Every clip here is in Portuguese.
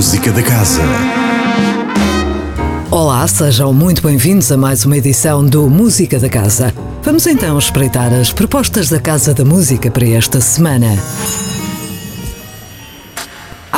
Música da Casa. Olá, sejam muito bem-vindos a mais uma edição do Música da Casa. Vamos então espreitar as propostas da Casa da Música para esta semana.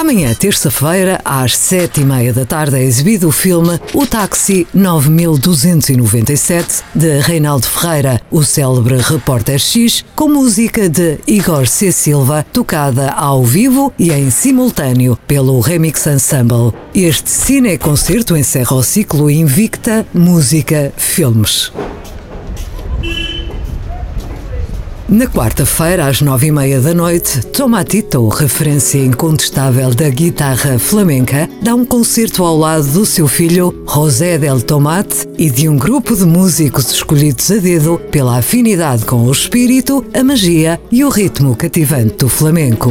Amanhã, terça-feira, às sete e meia da tarde, é exibido o filme O Táxi 9297, de Reinaldo Ferreira, o célebre repórter X, com música de Igor C. Silva, tocada ao vivo e em simultâneo pelo Remix Ensemble. Este cine-concerto encerra o ciclo Invicta Música Filmes. Na quarta-feira, às nove e meia da noite, Tomatito, referência incontestável da guitarra flamenca, dá um concerto ao lado do seu filho, José del Tomate, e de um grupo de músicos escolhidos a dedo pela afinidade com o espírito, a magia e o ritmo cativante do flamenco.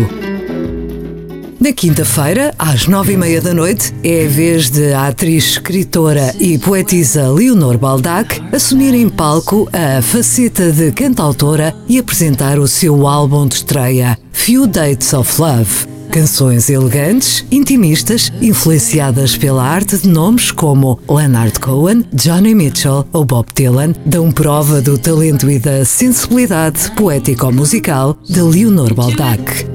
Na quinta-feira, às nove e meia da noite, é a vez de a atriz, escritora e poetisa Leonor Baldac assumir em palco a faceta de cantautora e apresentar o seu álbum de estreia, Few Dates of Love. Canções elegantes, intimistas, influenciadas pela arte de nomes como Leonard Cohen, Johnny Mitchell ou Bob Dylan, dão prova do talento e da sensibilidade poético-musical de Leonor Baldac.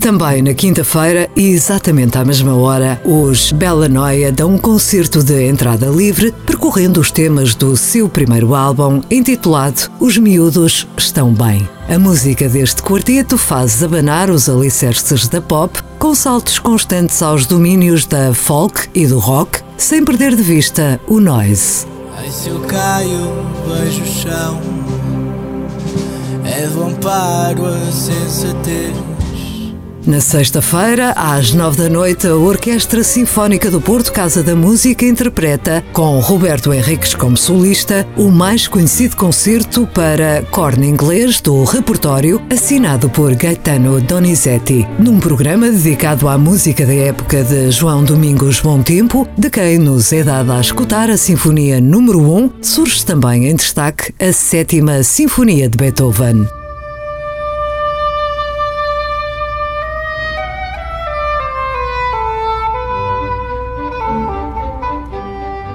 Também na quinta-feira, e exatamente à mesma hora, os Bela Noia dão um concerto de entrada livre, percorrendo os temas do seu primeiro álbum, intitulado Os Miúdos Estão Bem. A música deste quarteto faz abanar os alicerces da pop, com saltos constantes aos domínios da folk e do rock, sem perder de vista o noise. Ai, se eu caio, vejo o chão, é bom paro a sensatez. Na sexta-feira, às nove da noite, a Orquestra Sinfónica do Porto Casa da Música interpreta, com Roberto Henriques como solista, o mais conhecido concerto para corno inglês do repertório, assinado por Gaetano Donizetti, num programa dedicado à música da época de João Domingos Bom Tempo, de quem nos é dada a escutar a Sinfonia número 1, surge também em destaque a Sétima Sinfonia de Beethoven.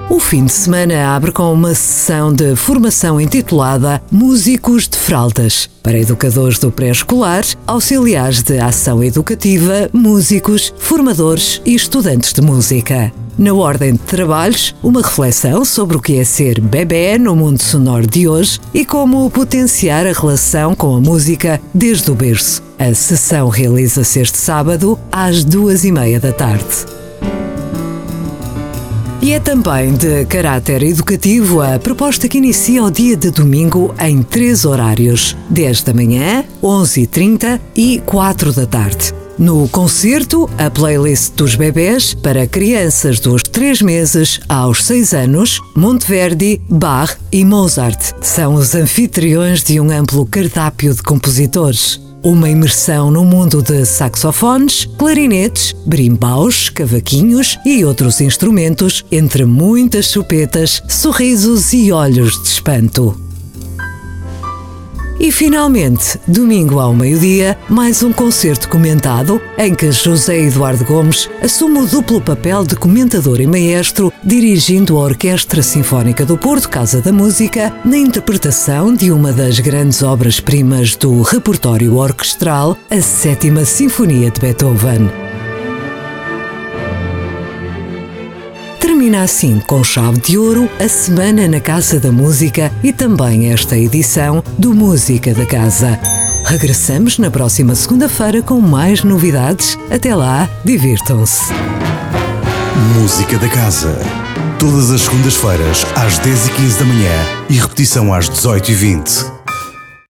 O fim de semana abre com uma sessão de formação intitulada Músicos de Fraldas, para educadores do pré-escolar, auxiliares de ação educativa, músicos, formadores e estudantes de música. Na ordem de trabalhos, uma reflexão sobre o que é ser bebê no mundo sonoro de hoje e como potenciar a relação com a música desde o berço. A sessão realiza-se este sábado às duas e meia da tarde. E é também de caráter educativo a proposta que inicia o dia de domingo em três horários: 10 da manhã, 11h30 e 4 da tarde. No concerto, a playlist dos bebés para crianças dos 3 meses aos 6 anos, Monteverdi, Bach e Mozart são os anfitriões de um amplo cardápio de compositores. Uma imersão no mundo de saxofones, clarinetes, brimbaus, cavaquinhos e outros instrumentos, entre muitas chupetas, sorrisos e olhos de espanto. E finalmente, domingo ao meio-dia, mais um concerto comentado em que José Eduardo Gomes assume o duplo papel de comentador e maestro, dirigindo a Orquestra Sinfónica do Porto Casa da Música na interpretação de uma das grandes obras-primas do repertório orquestral, a Sétima Sinfonia de Beethoven. Termina assim com chave de ouro a semana na Casa da Música e também esta edição do Música da Casa. Regressamos na próxima segunda-feira com mais novidades. Até lá, divirtam-se. Música da Casa. Todas as segundas-feiras, às 10h15 da manhã e repetição às 18h20.